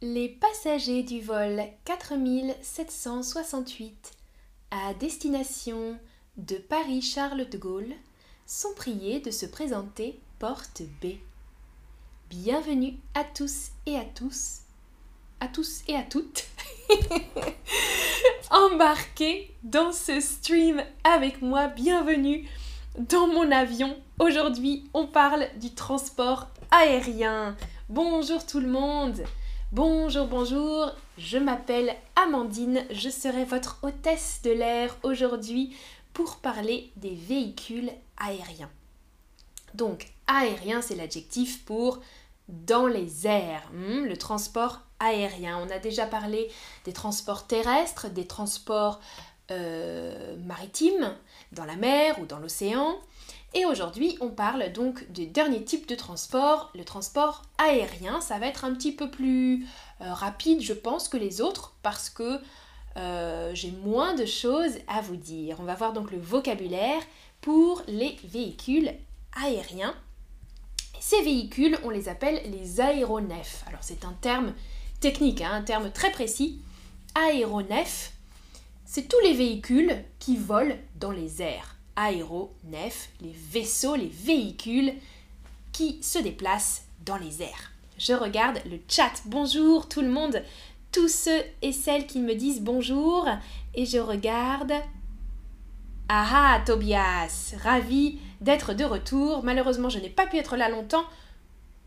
Les passagers du vol 4768 à destination de Paris-Charles de Gaulle sont priés de se présenter porte B. Bienvenue à tous et à tous, à tous et à toutes, embarquez dans ce stream avec moi. Bienvenue dans mon avion. Aujourd'hui, on parle du transport aérien. Bonjour tout le monde. Bonjour, bonjour, je m'appelle Amandine, je serai votre hôtesse de l'air aujourd'hui pour parler des véhicules aériens. Donc, aérien, c'est l'adjectif pour dans les airs, hmm, le transport aérien. On a déjà parlé des transports terrestres, des transports euh, maritimes, dans la mer ou dans l'océan. Et aujourd'hui, on parle donc du dernier type de transport, le transport aérien. Ça va être un petit peu plus euh, rapide, je pense, que les autres parce que euh, j'ai moins de choses à vous dire. On va voir donc le vocabulaire pour les véhicules aériens. Ces véhicules, on les appelle les aéronefs. Alors c'est un terme technique, hein, un terme très précis. Aéronef, c'est tous les véhicules qui volent dans les airs aéronefs, les vaisseaux, les véhicules qui se déplacent dans les airs. Je regarde le chat. Bonjour tout le monde, tous ceux et celles qui me disent bonjour. Et je regarde. Ah ah, Tobias, ravi d'être de retour. Malheureusement, je n'ai pas pu être là longtemps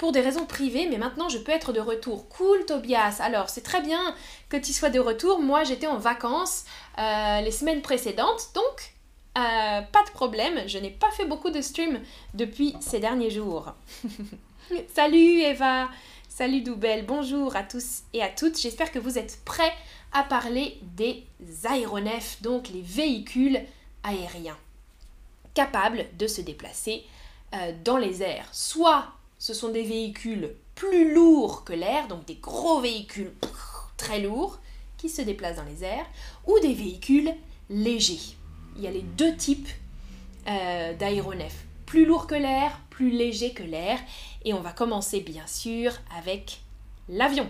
pour des raisons privées, mais maintenant je peux être de retour. Cool, Tobias. Alors, c'est très bien que tu sois de retour. Moi, j'étais en vacances euh, les semaines précédentes, donc euh, pas de problème, je n'ai pas fait beaucoup de streams depuis ces derniers jours. Salut Eva, salut Doubel, bonjour à tous et à toutes. J'espère que vous êtes prêts à parler des aéronefs, donc les véhicules aériens capables de se déplacer euh, dans les airs. Soit ce sont des véhicules plus lourds que l'air, donc des gros véhicules très lourds qui se déplacent dans les airs, ou des véhicules légers il y a les deux types euh, d'aéronefs. Plus lourd que l'air, plus léger que l'air. Et on va commencer bien sûr avec l'avion.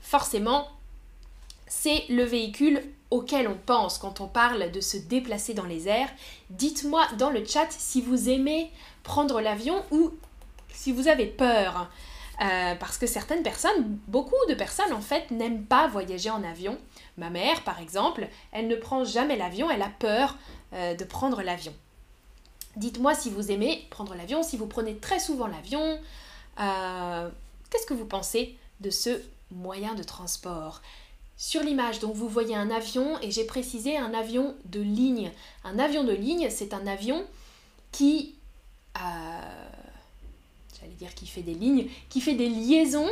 Forcément, c'est le véhicule auquel on pense quand on parle de se déplacer dans les airs. Dites-moi dans le chat si vous aimez prendre l'avion ou si vous avez peur. Euh, parce que certaines personnes, beaucoup de personnes en fait, n'aiment pas voyager en avion. Ma mère, par exemple, elle ne prend jamais l'avion, elle a peur euh, de prendre l'avion. Dites-moi si vous aimez prendre l'avion, si vous prenez très souvent l'avion. Euh, qu'est-ce que vous pensez de ce moyen de transport? Sur l'image, donc vous voyez un avion et j'ai précisé un avion de ligne. Un avion de ligne, c'est un avion qui, euh, fait des lignes, qui fait des liaisons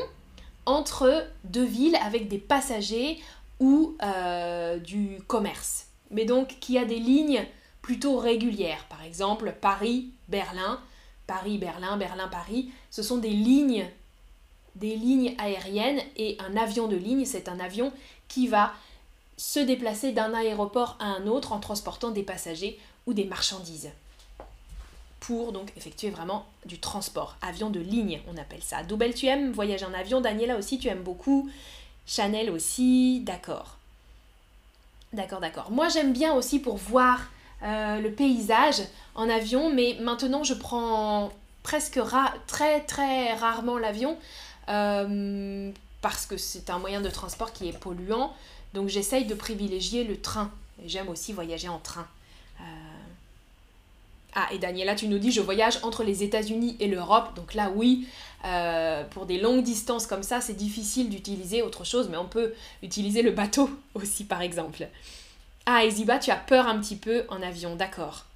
entre deux villes avec des passagers ou euh, du commerce, mais donc qui a des lignes plutôt régulières. Par exemple, Paris-Berlin, Paris-Berlin, Berlin-Paris, ce sont des lignes, des lignes aériennes et un avion de ligne, c'est un avion qui va se déplacer d'un aéroport à un autre en transportant des passagers ou des marchandises pour donc effectuer vraiment du transport. Avion de ligne, on appelle ça. Doubel, tu aimes voyager en avion. Daniela aussi, tu aimes beaucoup. Chanel aussi, d'accord. D'accord, d'accord. Moi j'aime bien aussi pour voir euh, le paysage en avion, mais maintenant je prends presque très très rarement l'avion euh, parce que c'est un moyen de transport qui est polluant. Donc j'essaye de privilégier le train. J'aime aussi voyager en train. Euh, ah, et Daniela, tu nous dis, je voyage entre les États-Unis et l'Europe. Donc là, oui, euh, pour des longues distances comme ça, c'est difficile d'utiliser autre chose, mais on peut utiliser le bateau aussi, par exemple. Ah, Eziba, tu as peur un petit peu en avion, d'accord.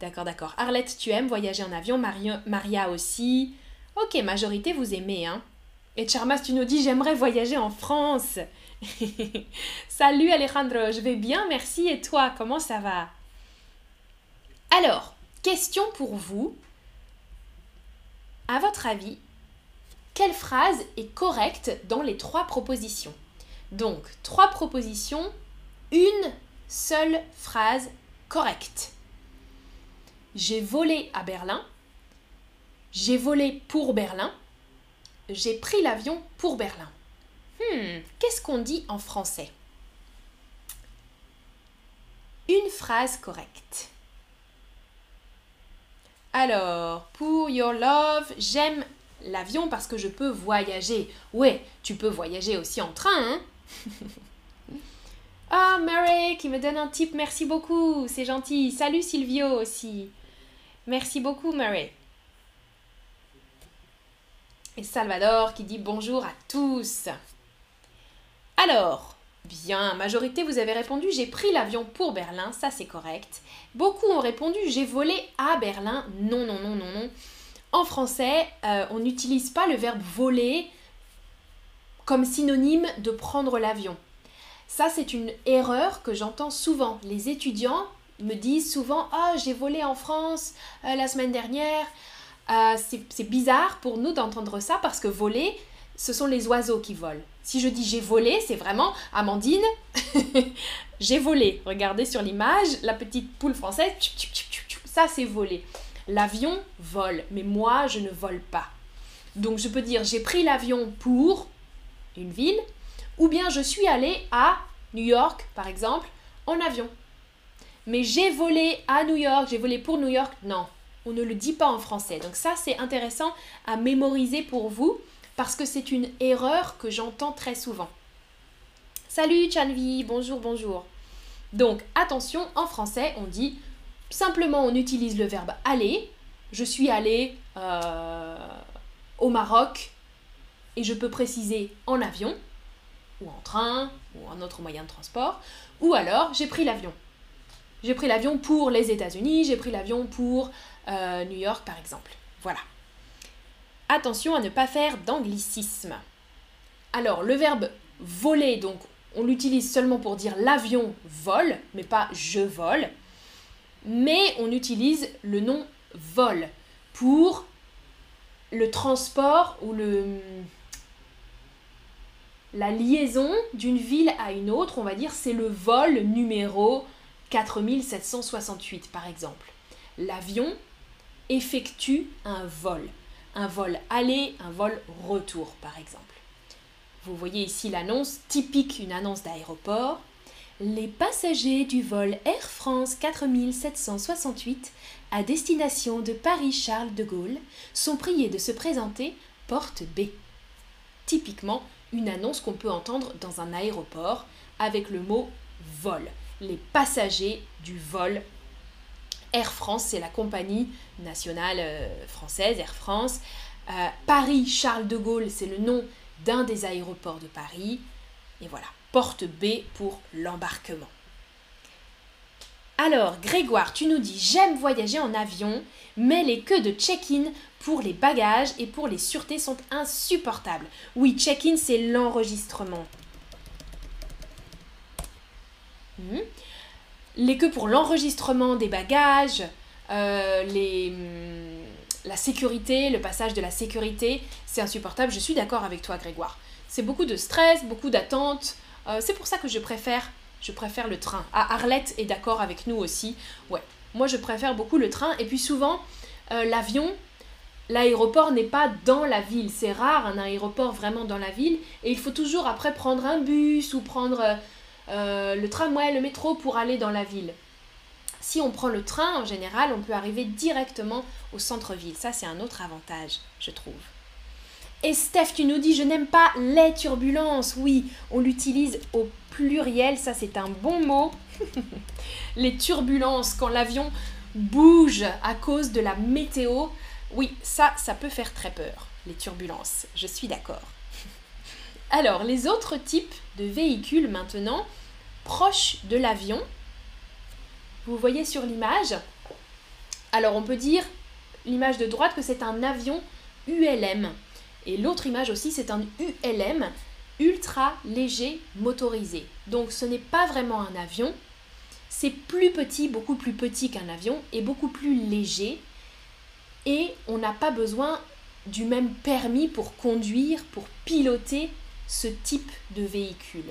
D'accord, d'accord. Arlette, tu aimes voyager en avion, Maria aussi? Ok, majorité, vous aimez, hein. Et Charmas, tu nous dis, j'aimerais voyager en France. Salut Alejandro, je vais bien, merci. Et toi, comment ça va? Alors, question pour vous. À votre avis, quelle phrase est correcte dans les trois propositions? Donc, trois propositions, une seule phrase correcte. J'ai volé à Berlin. J'ai volé pour Berlin. J'ai pris l'avion pour Berlin. Hmm, qu'est-ce qu'on dit en français? Une phrase correcte. Alors, pour your love, j'aime l'avion parce que je peux voyager. Ouais, tu peux voyager aussi en train, hein? Ah, Mary qui me donne un tip, merci beaucoup, c'est gentil. Salut Silvio aussi. Merci beaucoup, Mary. Et Salvador qui dit bonjour à tous. Alors, bien, majorité, vous avez répondu j'ai pris l'avion pour Berlin, ça c'est correct. Beaucoup ont répondu j'ai volé à Berlin, non, non, non, non, non. En français, euh, on n'utilise pas le verbe voler comme synonyme de prendre l'avion. Ça, c'est une erreur que j'entends souvent. Les étudiants me disent souvent Ah, j'ai volé en France euh, la semaine dernière. Euh, c'est bizarre pour nous d'entendre ça parce que voler, ce sont les oiseaux qui volent. Si je dis j'ai volé, c'est vraiment Amandine, j'ai volé. Regardez sur l'image, la petite poule française, ça c'est voler. L'avion vole, mais moi je ne vole pas. Donc je peux dire j'ai pris l'avion pour une ville, ou bien je suis allé à New York, par exemple, en avion. Mais j'ai volé à New York, j'ai volé pour New York, non. On ne le dit pas en français. Donc ça, c'est intéressant à mémoriser pour vous parce que c'est une erreur que j'entends très souvent. Salut Chanvi, bonjour, bonjour. Donc attention, en français, on dit simplement, on utilise le verbe aller. Je suis allé euh, au Maroc et je peux préciser en avion ou en train, ou un autre moyen de transport, ou alors j'ai pris l'avion. J'ai pris l'avion pour les États-Unis, j'ai pris l'avion pour euh, New York par exemple. Voilà. Attention à ne pas faire d'anglicisme. Alors, le verbe voler, donc on l'utilise seulement pour dire l'avion vole, mais pas je vole. Mais on utilise le nom vol pour le transport ou le, la liaison d'une ville à une autre, on va dire, c'est le vol numéro 4768 par exemple. L'avion effectue un vol. Un vol aller, un vol retour par exemple. Vous voyez ici l'annonce typique, une annonce d'aéroport. Les passagers du vol Air France 4768 à destination de Paris-Charles de Gaulle sont priés de se présenter porte B. Typiquement, une annonce qu'on peut entendre dans un aéroport avec le mot vol. Les passagers du vol Air France, c'est la compagnie nationale euh, française, Air France. Euh, Paris Charles de Gaulle, c'est le nom d'un des aéroports de Paris. Et voilà, porte B pour l'embarquement. Alors, Grégoire, tu nous dis J'aime voyager en avion, mais les queues de check-in pour les bagages et pour les sûretés sont insupportables. Oui, check-in, c'est l'enregistrement. Hmm. Les queues pour l'enregistrement des bagages, euh, les, hmm, la sécurité, le passage de la sécurité, c'est insupportable. Je suis d'accord avec toi, Grégoire. C'est beaucoup de stress, beaucoup d'attente. Euh, c'est pour ça que je préfère je préfère le train. Ah, Arlette est d'accord avec nous aussi. Ouais, moi je préfère beaucoup le train. Et puis souvent, euh, l'avion, l'aéroport n'est pas dans la ville. C'est rare un aéroport vraiment dans la ville. Et il faut toujours après prendre un bus ou prendre euh, le tramway, le métro pour aller dans la ville. Si on prend le train, en général, on peut arriver directement au centre-ville. Ça, c'est un autre avantage, je trouve. Et Steph, tu nous dis, je n'aime pas les turbulences. Oui, on l'utilise au pluriel, ça c'est un bon mot. les turbulences, quand l'avion bouge à cause de la météo, oui, ça, ça peut faire très peur, les turbulences, je suis d'accord. Alors, les autres types de véhicules maintenant, proches de l'avion, vous voyez sur l'image, alors on peut dire, l'image de droite, que c'est un avion ULM. Et l'autre image aussi, c'est un ULM, ultra léger motorisé. Donc ce n'est pas vraiment un avion, c'est plus petit, beaucoup plus petit qu'un avion et beaucoup plus léger. Et on n'a pas besoin du même permis pour conduire, pour piloter ce type de véhicule.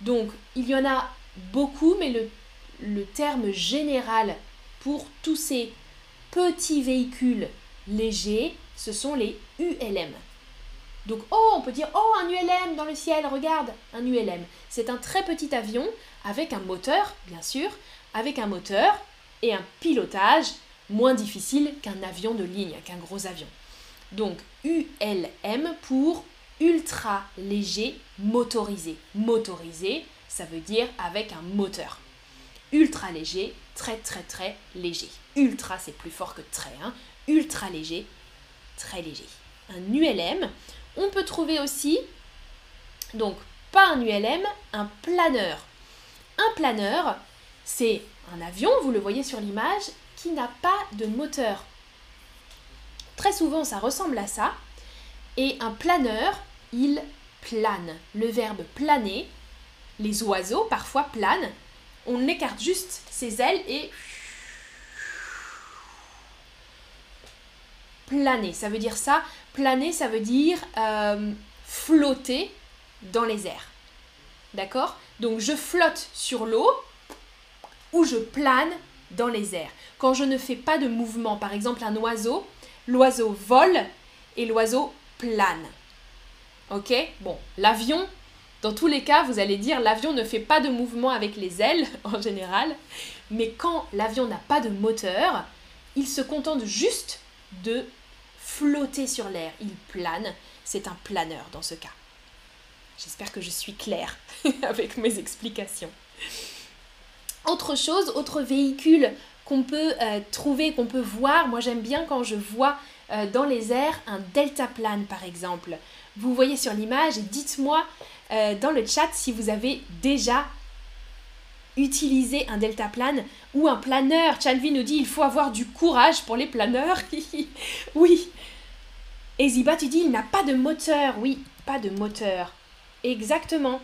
Donc il y en a beaucoup, mais le, terme général pour tous ces petits véhicules légers, ce sont les ULM. Donc, oh, on peut dire, oh, un ULM dans le ciel, regarde, un ULM. C'est un très petit avion avec un moteur, bien sûr, avec un moteur et un pilotage moins difficile qu'un avion de ligne, qu'un gros avion. Donc, ULM pour ultra léger motorisé. Motorisé, ça veut dire avec un moteur. Ultra léger, très très très léger. Ultra, c'est plus fort que très. Hein. Ultra léger, très léger. Un ULM. On peut trouver aussi, donc pas un ULM, un planeur. Un planeur, c'est un avion, vous le voyez sur l'image, qui n'a pas de moteur. Très souvent, ça ressemble à ça. Et un planeur, il plane. Le verbe planer, les oiseaux parfois planent. On écarte juste ses ailes et planer. Ça veut dire ça. Planer, ça veut dire euh, flotter dans les airs. D'accord? Donc je flotte sur l'eau ou je plane dans les airs. Quand je ne fais pas de mouvement, par exemple un oiseau, l'oiseau vole et l'oiseau plane. Ok? Bon, l'avion, dans tous les cas, vous allez dire l'avion ne fait pas de mouvement avec les ailes en général, mais quand l'avion n'a pas de moteur, il se contente juste de flotter sur l'air. Il plane. C'est un planeur dans ce cas. J'espère que je suis claire avec mes explications. Autre chose, autre véhicule qu'on peut euh, trouver, qu'on peut voir, moi j'aime bien quand je vois euh, dans les airs un deltaplane par exemple. Vous voyez sur l'image dites-moi euh, dans le chat si vous avez déjà utilisé un deltaplane ou un planeur. Chanvi nous dit il faut avoir du courage pour les planeurs. oui. Et Ziba, tu dis il n'a pas de moteur. Oui, pas de moteur. Exactement.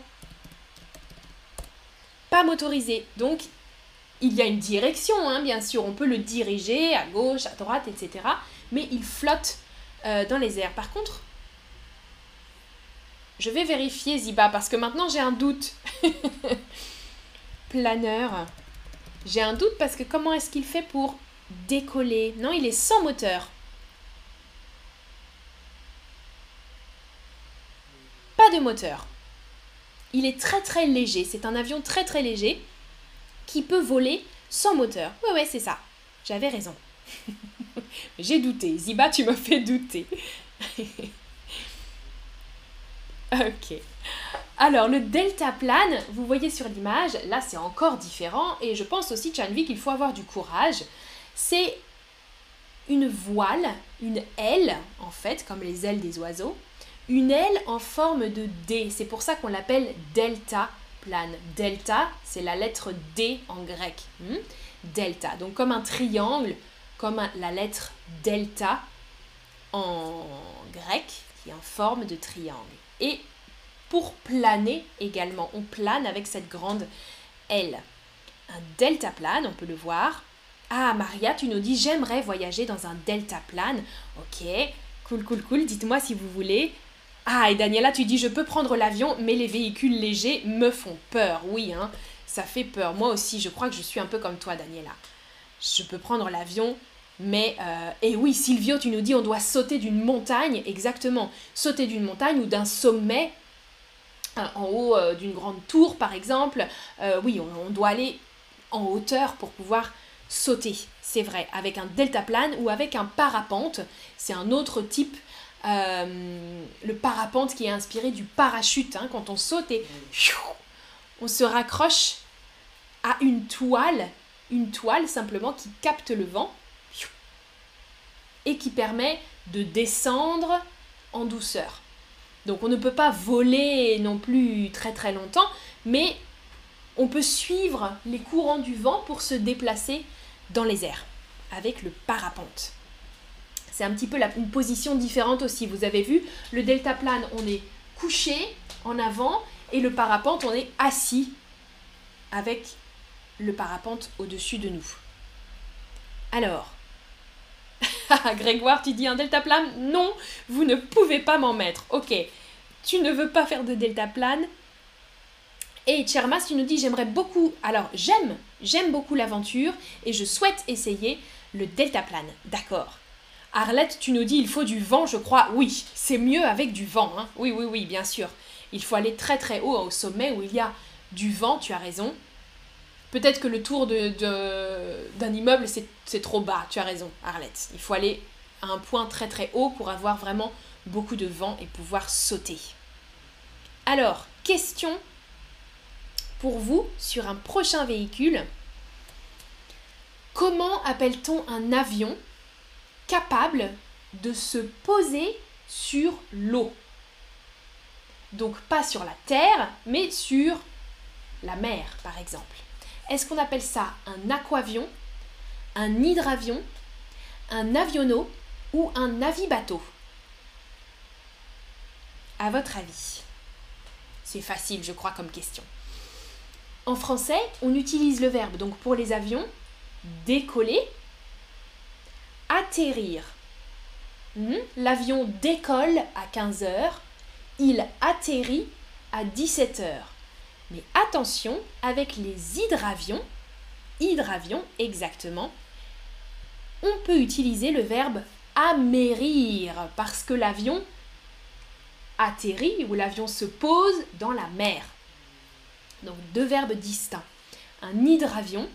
Pas motorisé. Donc, il y a une direction, hein, bien sûr. On peut le diriger à gauche, à droite, etc. Mais il flotte euh, dans les airs. Par contre, je vais vérifier Ziba parce que maintenant j'ai un doute. Planeur. J'ai un doute parce que comment est-ce qu'il fait pour décoller? Non, il est sans moteur. Pas de moteur. Il est très très léger. C'est un avion très très léger qui peut voler sans moteur. Ouais, ouais, c'est ça. J'avais raison. J'ai douté. Ziba, tu me fais douter. ok. Alors, le deltaplane, vous voyez sur l'image, là c'est encore différent. Et je pense aussi, Chanvi, qu'il faut avoir du courage. C'est une voile, une aile, en fait, comme les ailes des oiseaux. Une aile en forme de D. C'est pour ça qu'on l'appelle delta plane. Delta, c'est la lettre D en grec. Hmm? Delta. Donc comme un triangle, comme la lettre delta en grec, qui est en forme de triangle. Et pour planer également, on plane avec cette grande aile. Un deltaplane, on peut le voir. Ah, Maria, tu nous dis j'aimerais voyager dans un deltaplane. Ok, cool, cool, cool. Dites-moi si vous voulez. Ah, et Daniela, tu dis je peux prendre l'avion, mais les véhicules légers me font peur. Oui, hein, ça fait peur. Moi aussi, je crois que je suis un peu comme toi, Daniela. Je peux prendre l'avion, mais... Euh, et oui, Silvio, tu nous dis on doit sauter d'une montagne, exactement. Sauter d'une montagne ou d'un sommet euh, en haut euh, d'une grande tour, par exemple. oui, on, on doit aller en hauteur pour pouvoir sauter, c'est vrai, avec un deltaplane ou avec un parapente. C'est un autre type euh, le parapente qui est inspiré du parachute. Hein, quand on saute et on se raccroche à une toile, une toile simplement qui capte le vent et qui permet de descendre en douceur. Donc on ne peut pas voler non plus très très longtemps, mais on peut suivre les courants du vent pour se déplacer dans les airs avec le parapente. C'est un petit peu une position différente aussi. Vous avez vu, le deltaplane, on est couché en avant et le parapente, on est assis avec le parapente au-dessus de nous. Alors, Grégoire, tu dis un deltaplane? Non, vous ne pouvez pas m'en mettre. Ok, tu ne veux pas faire de deltaplane. Et Chermas, tu nous dis j'aimerais beaucoup. Alors, j'aime, j'aime beaucoup l'aventure et je souhaite essayer le deltaplane. D'accord. Arlette, tu nous dis il faut du vent, je crois. Oui, c'est mieux avec du vent. Hein. Oui, oui, oui, bien sûr. Il faut aller très très haut au sommet où il y a du vent, tu as raison. Peut-être que le tour d'un de, immeuble, c'est trop bas, tu as raison, Arlette. Il faut aller à un point très très haut pour avoir vraiment beaucoup de vent et pouvoir sauter. Alors, question pour vous sur un prochain véhicule. Comment appelle-t-on un avion capable de se poser sur l'eau? Donc pas sur la terre, mais sur la mer, par exemple. Est-ce qu'on appelle ça un aquavion, un hydravion, un aviono ou un navibateau À votre avis C'est facile, je crois, comme question. En français, on utilise le verbe, donc pour les avions, décoller, atterrir. Hmm? L'avion décolle à 15h, il atterrit à 17h. Mais attention, avec les hydravions, hydravions exactement, on peut utiliser le verbe amérir parce que l'avion atterrit ou l'avion se pose dans la mer. Donc deux verbes distincts. Un hydravion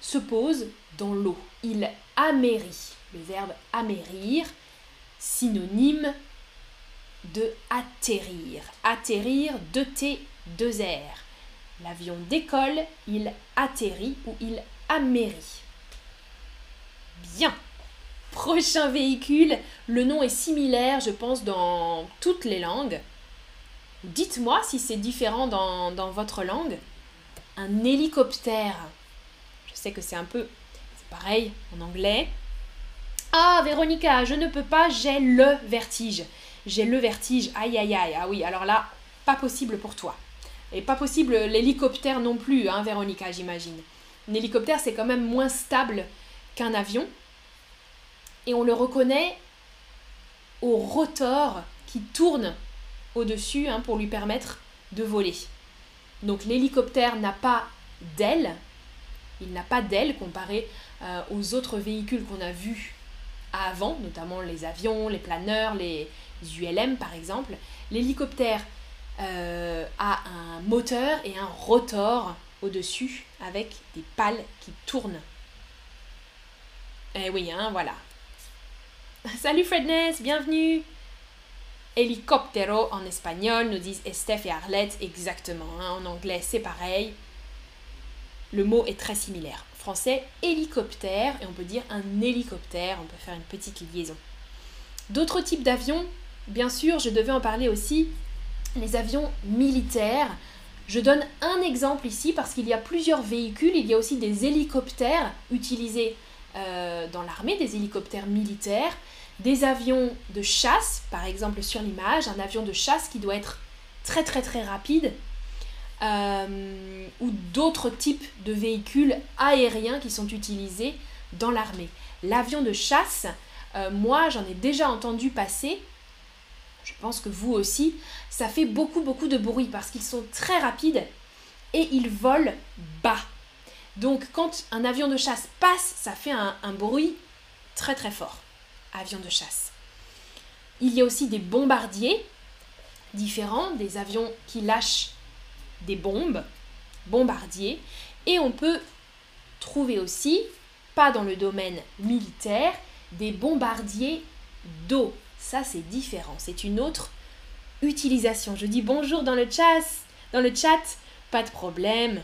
se pose dans l'eau. Il amérit. Le verbe amérir, synonyme de atterrir. Atterrir, de T, deux R. L'avion décolle, il atterrit ou il amérit. Bien. Prochain véhicule, le nom est similaire, je pense, dans toutes les langues. Dites-moi si c'est différent dans, dans, votre langue. Un hélicoptère. Je sais que c'est un peu... C'est pareil en anglais. Ah, Véronica, je ne peux pas, j'ai le vertige. J'ai le vertige. Aïe, aïe, aïe. Ah oui, alors là, pas possible pour toi. Et pas possible l'hélicoptère non plus, hein, Véronica, j'imagine. Un hélicoptère, c'est quand même moins stable qu'un avion. Et on le reconnaît au rotor qui tourne au-dessus hein, pour lui permettre de voler. Donc l'hélicoptère n'a pas d'aile. Il n'a pas d'aile comparé euh, aux autres véhicules qu'on a vus avant, notamment les avions, les planeurs, les ULM par exemple. L'hélicoptère euh, a un moteur et un rotor au-dessus avec des pales qui tournent. Eh oui, hein, voilà. Salut Fredness, bienvenue. Helicoptero en espagnol, nous disent Estef et Arlette, exactement. Hein, en anglais, c'est pareil. Le mot est très similaire. Français, hélicoptère, et on peut dire un hélicoptère, on peut faire une petite liaison. D'autres types d'avions, bien sûr, je devais en parler aussi, les avions militaires. Je donne un exemple ici parce qu'il y a plusieurs véhicules, il y a aussi des hélicoptères utilisés euh, dans l'armée, des hélicoptères militaires, des avions de chasse, par exemple sur l'image, un avion de chasse qui doit être très très très rapide, euh, ou d'autres types de véhicules aériens qui sont utilisés dans l'armée. L'avion de chasse, euh, moi j'en ai déjà entendu passer, je pense que vous aussi, ça fait beaucoup beaucoup de bruit parce qu'ils sont très rapides et ils volent bas. Donc quand un avion de chasse passe, ça fait un, bruit très très fort. Avion de chasse. Il y a aussi des bombardiers différents, des avions qui lâchent des bombes, bombardiers, et on peut trouver aussi, pas dans le domaine militaire, des bombardiers d'eau. Ça, c'est différent. C'est une autre utilisation. Je dis bonjour dans le chat. Dans le chat, pas de problème.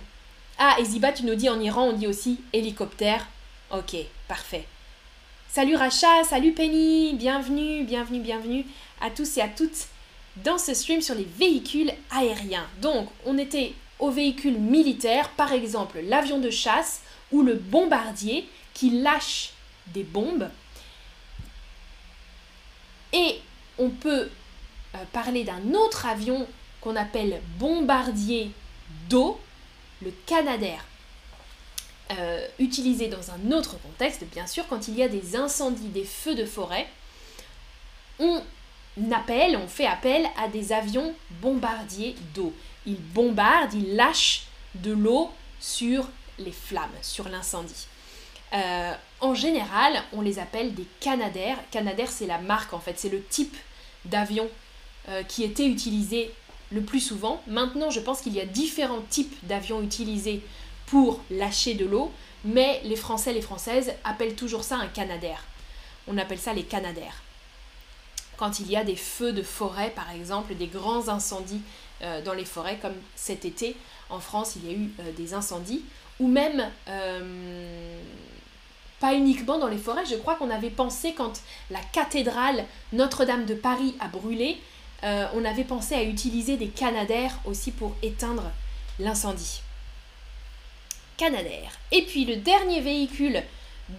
Ah, et Ziba, tu nous dis en Iran, on dit aussi hélicoptère. Ok, parfait. Salut Racha, salut Penny, bienvenue, bienvenue, bienvenue à tous et à toutes dans ce stream sur les véhicules aériens. Donc, on était aux véhicules militaires, par exemple l'avion de chasse ou le bombardier qui lâche des bombes et on peut euh, parler d'un autre avion qu'on appelle bombardier d'eau, le Canadair. Euh, utilisé dans un autre contexte, bien sûr, quand il y a des incendies, des feux de forêt, on appelle, on fait appel à des avions bombardiers d'eau. Ils bombardent, ils lâchent de l'eau sur les flammes, sur l'incendie. Euh, en général, on les appelle des Canadair. Canadair, c'est la marque en fait, c'est le type d'avion euh, qui était utilisé le plus souvent. Maintenant, je pense qu'il y a différents types d'avions utilisés pour lâcher de l'eau, mais les Français, les Françaises appellent toujours ça un Canadair. On appelle ça les Canadair. Quand il y a des feux de forêt, par exemple, des grands incendies euh, dans les forêts, comme cet été en France, il y a eu des incendies, ou même pas uniquement dans les forêts, je crois qu'on avait pensé quand la cathédrale Notre-Dame de Paris a brûlé, euh, on avait pensé à utiliser des canadaires aussi pour éteindre l'incendie. Canadair. Et puis le dernier véhicule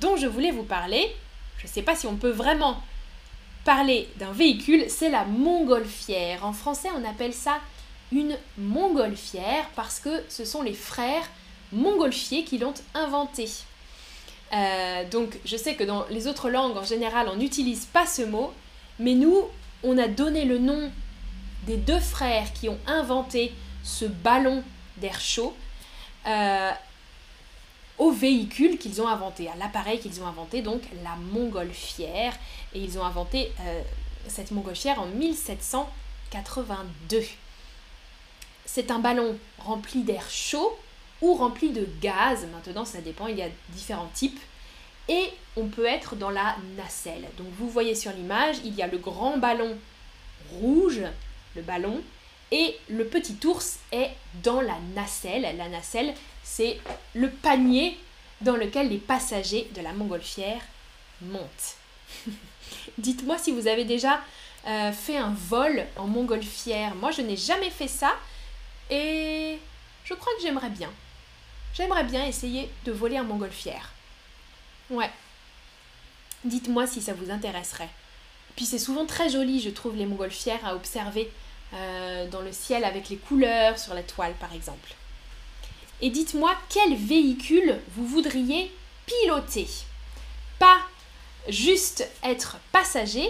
dont je voulais vous parler, je ne sais pas si on peut vraiment parler d'un véhicule, c'est la montgolfière. En français, on appelle ça une montgolfière parce que ce sont les frères montgolfier qui l'ont inventé. Euh, donc je sais que dans les autres langues en général on n'utilise pas ce mot, mais nous on a donné le nom des deux frères qui ont inventé ce ballon d'air chaud euh, au véhicule qu'ils ont inventé, à l'appareil qu'ils ont inventé, donc la montgolfière. Et ils ont inventé euh, cette montgolfière en 1782. C'est un ballon rempli d'air chaud ou rempli de gaz. Maintenant, ça dépend, il y a différents types. Et on peut être dans la nacelle. Donc vous voyez sur l'image, il y a le grand ballon rouge, le ballon, et le petit ours est dans la nacelle. La nacelle, c'est le panier dans lequel les passagers de la montgolfière montent. Dites-moi si vous avez déjà euh, fait un vol en montgolfière. Moi, je n'ai jamais fait ça et je crois que j'aimerais bien. J'aimerais bien essayer de voler un montgolfière. Ouais. Dites-moi si ça vous intéresserait. Puis c'est souvent très joli, je trouve, les montgolfières à observer euh, dans le ciel avec les couleurs sur la toile, par exemple. Et dites-moi quel véhicule vous voudriez piloter. Pas juste être passager,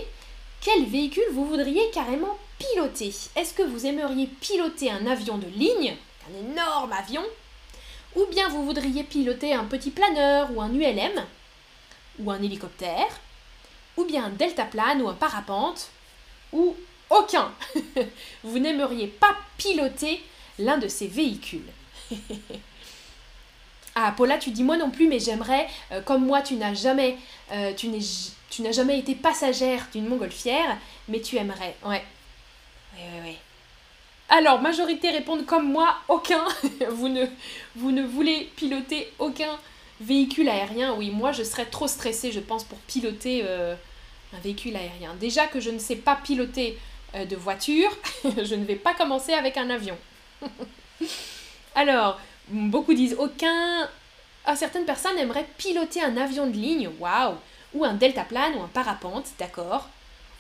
quel véhicule vous voudriez carrément piloter? Est-ce que vous aimeriez piloter un avion de ligne, un énorme avion, ou bien vous voudriez piloter un petit planeur ou un ULM, ou un hélicoptère, ou bien un deltaplane ou un parapente, ou aucun. vous n'aimeriez pas piloter l'un de ces véhicules. ah, Paula, tu dis moi non plus, mais j'aimerais, euh, comme moi, tu n'as jamais, euh, tu n'as jamais été passagère d'une montgolfière, mais tu aimerais, ouais. Oui, oui, oui. Alors, majorité répondent comme moi, aucun. vous, ne, voulez piloter aucun véhicule aérien. Oui, moi je serais trop stressée, je pense, pour piloter euh, un véhicule aérien. Déjà que je ne sais pas piloter euh, de voiture, je ne vais pas commencer avec un avion. Alors, beaucoup disent aucun. Ah, certaines personnes aimeraient piloter un avion de ligne, waouh, ou un deltaplane ou un parapente, d'accord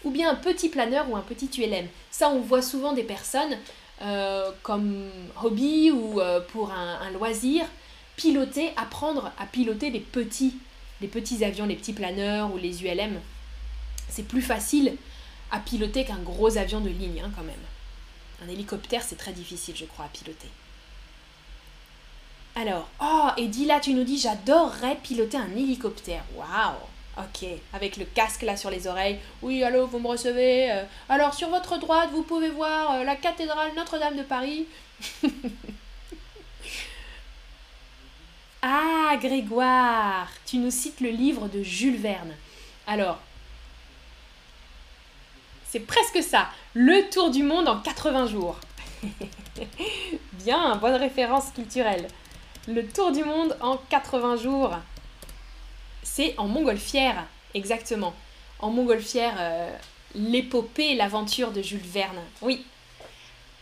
ou bien un petit planeur ou un petit ULM. Ça, on voit souvent des personnes euh, comme hobby ou euh, pour un, loisir, piloter, apprendre à piloter les petits, les petits avions, les petits planeurs ou les ULM. C'est plus facile à piloter qu'un gros avion de ligne hein, quand même. Un hélicoptère, c'est très difficile, je crois, à piloter. Alors, oh, et là, tu nous dis, j'adorerais piloter un hélicoptère. Waouh Ok, avec le casque là sur les oreilles. Oui, allô, vous me recevez euh, Alors, sur votre droite, vous pouvez voir euh, la cathédrale Notre-Dame de Paris. ah, Grégoire, tu nous cites le livre de Jules Verne. Alors, c'est presque ça. Le tour du monde en 80 jours. Bien, bonne référence culturelle. Le tour du monde en 80 jours. C'est en montgolfière, exactement. En montgolfière, euh, l'épopée, l'aventure de Jules Verne. Oui.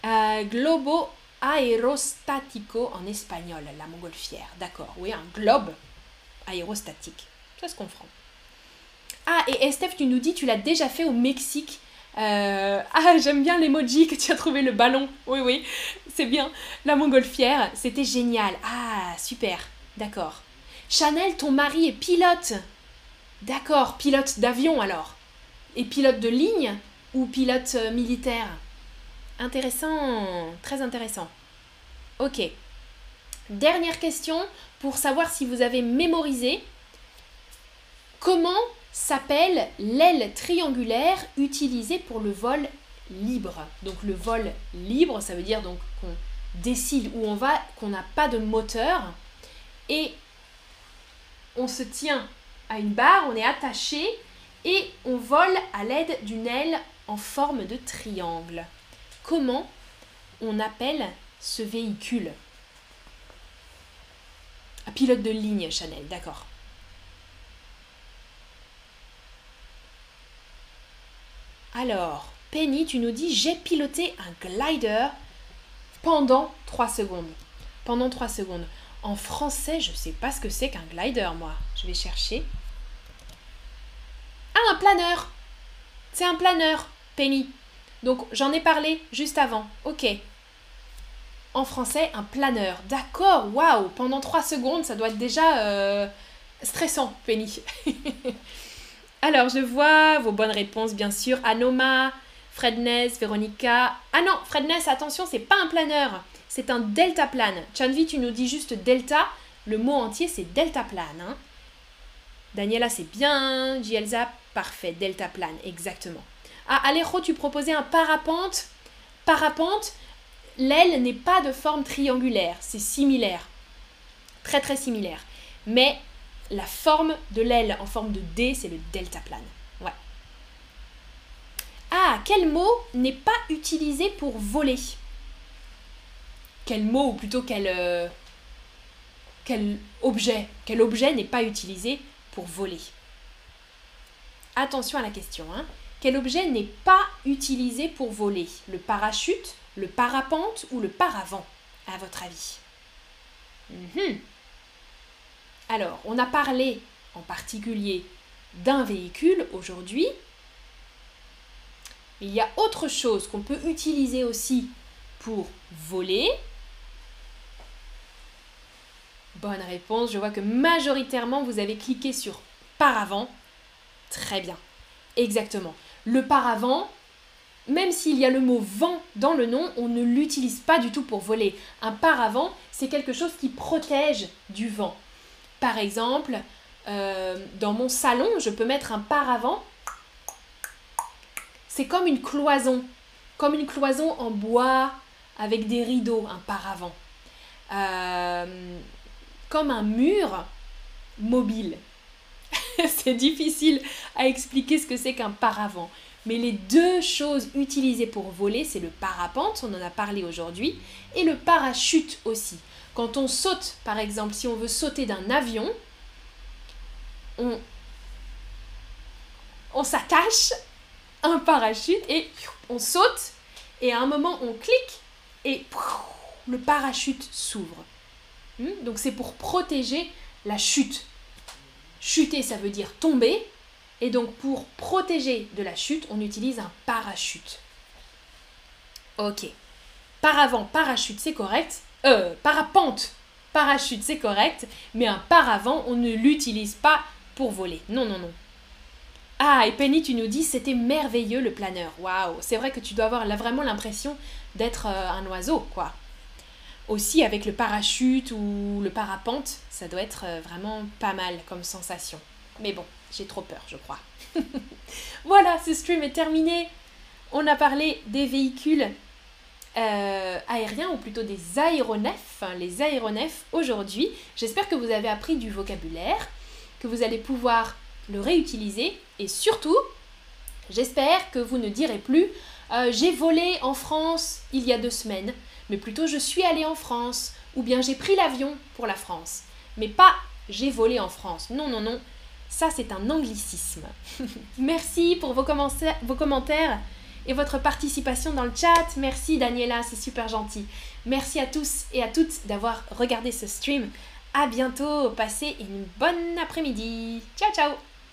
Euh, globo aerostatico en espagnol, la montgolfière. D'accord, oui, un globe aérostatique. Ça se comprend. Ah, et Estef, tu nous dis, tu l'as déjà fait au Mexique. Euh, ah, j'aime bien l'emoji que tu as trouvé le ballon. Oui, oui, c'est bien. La montgolfière, c'était génial. Ah, super. D'accord. Chanel, ton mari est pilote. D'accord, pilote d'avion alors. Et pilote de ligne ou pilote euh, militaire? Intéressant, très intéressant. Ok. Dernière question pour savoir si vous avez mémorisé. Comment s'appelle l'aile triangulaire utilisée pour le vol libre? Donc le vol libre, ça veut dire qu'on décide où on va, qu'on n'a pas de moteur et on se tient à une barre, on est attaché et on vole à l'aide d'une aile en forme de triangle. Comment on appelle ce véhicule? Un pilote de ligne, Chanel, d'accord. Alors, Penny, tu nous dis j'ai piloté un glider pendant 3 secondes. Pendant 3 secondes. En français, je ne sais pas ce que c'est qu'un glider, moi. Je vais chercher. Ah, un planeur C'est un planeur, Penny. Donc, j'en ai parlé juste avant. Ok. En français, un planeur. D'accord, waouh Pendant 3 secondes, ça doit être déjà euh, stressant, Penny. Alors, je vois vos bonnes réponses, bien sûr. Anoma, Fredness, Véronica. Ah non, Fredness, attention, c'est pas un planeur. C'est un deltaplane. Chanvi, tu nous dis juste delta. Le mot entier, c'est deltaplane. Hein. Daniela, c'est bien. Gielza, parfait. Deltaplane, exactement. Ah, Alejo, tu proposais un parapente. Parapente, l'aile n'est pas de forme triangulaire. C'est similaire. Très, très similaire. Mais la forme de l'aile en forme de D, c'est le deltaplane. Ouais. Ah, quel mot n'est pas utilisé pour voler? Quel mot, ou plutôt quel, euh, quel objet, quel objet n'est pas utilisé pour voler. Attention à la question. Hein. Quel objet n'est pas utilisé pour voler? Le parachute, le parapente ou le paravent, à votre avis? Mhm. Alors, on a parlé en particulier d'un véhicule aujourd'hui. Il y a autre chose qu'on peut utiliser aussi pour voler. Bonne réponse. Je vois que majoritairement vous avez cliqué sur paravent. Très bien. Exactement. Le paravent, même s'il y a le mot vent dans le nom, on ne l'utilise pas du tout pour voler. Un paravent, c'est quelque chose qui protège du vent. Par exemple, euh, dans mon salon, je peux mettre un paravent. C'est comme une cloison, comme une cloison en bois avec des rideaux, un paravent. Euh, comme un mur mobile. c'est difficile à expliquer ce que c'est qu'un paravent. Mais les deux choses utilisées pour voler, c'est le parapente, on en a parlé aujourd'hui, et le parachute aussi. Quand on saute, par exemple, si on veut sauter d'un avion, on, on s'attache un parachute et on saute, et à un moment on clique et le parachute s'ouvre. Hmm? Donc c'est pour protéger la chute. Chuter, ça veut dire tomber. Et donc pour protéger de la chute, on utilise un parachute. Ok. Paravent, parachute, c'est correct. Euh, parapente, parachute, c'est correct. Mais un paravent, on ne l'utilise pas pour voler. Non, non, non. Ah, et Penny, tu nous dis, c'était merveilleux le planeur. Waouh, c'est vrai que tu dois avoir là, vraiment l'impression d'être euh, un oiseau, quoi aussi avec le parachute ou le parapente, ça doit être euh, vraiment pas mal comme sensation. Mais bon, j'ai trop peur, je crois. voilà, ce stream est terminé. On a parlé des véhicules euh, aériens, ou plutôt des aéronefs, hein, les aéronefs aujourd'hui. J'espère que vous avez appris du vocabulaire, que vous allez pouvoir le réutiliser, et surtout, j'espère que vous ne direz plus euh, j'ai volé en France il y a deux semaines mais plutôt je suis allée en France, ou bien j'ai pris l'avion pour la France. Mais pas j'ai volé en France. Non, non, non. Ça, c'est un anglicisme. Merci pour vos, commentaires et votre participation dans le chat. Merci Daniela, c'est super gentil. Merci à tous et à toutes d'avoir regardé ce stream. À bientôt, passez une bonne après-midi. Ciao ciao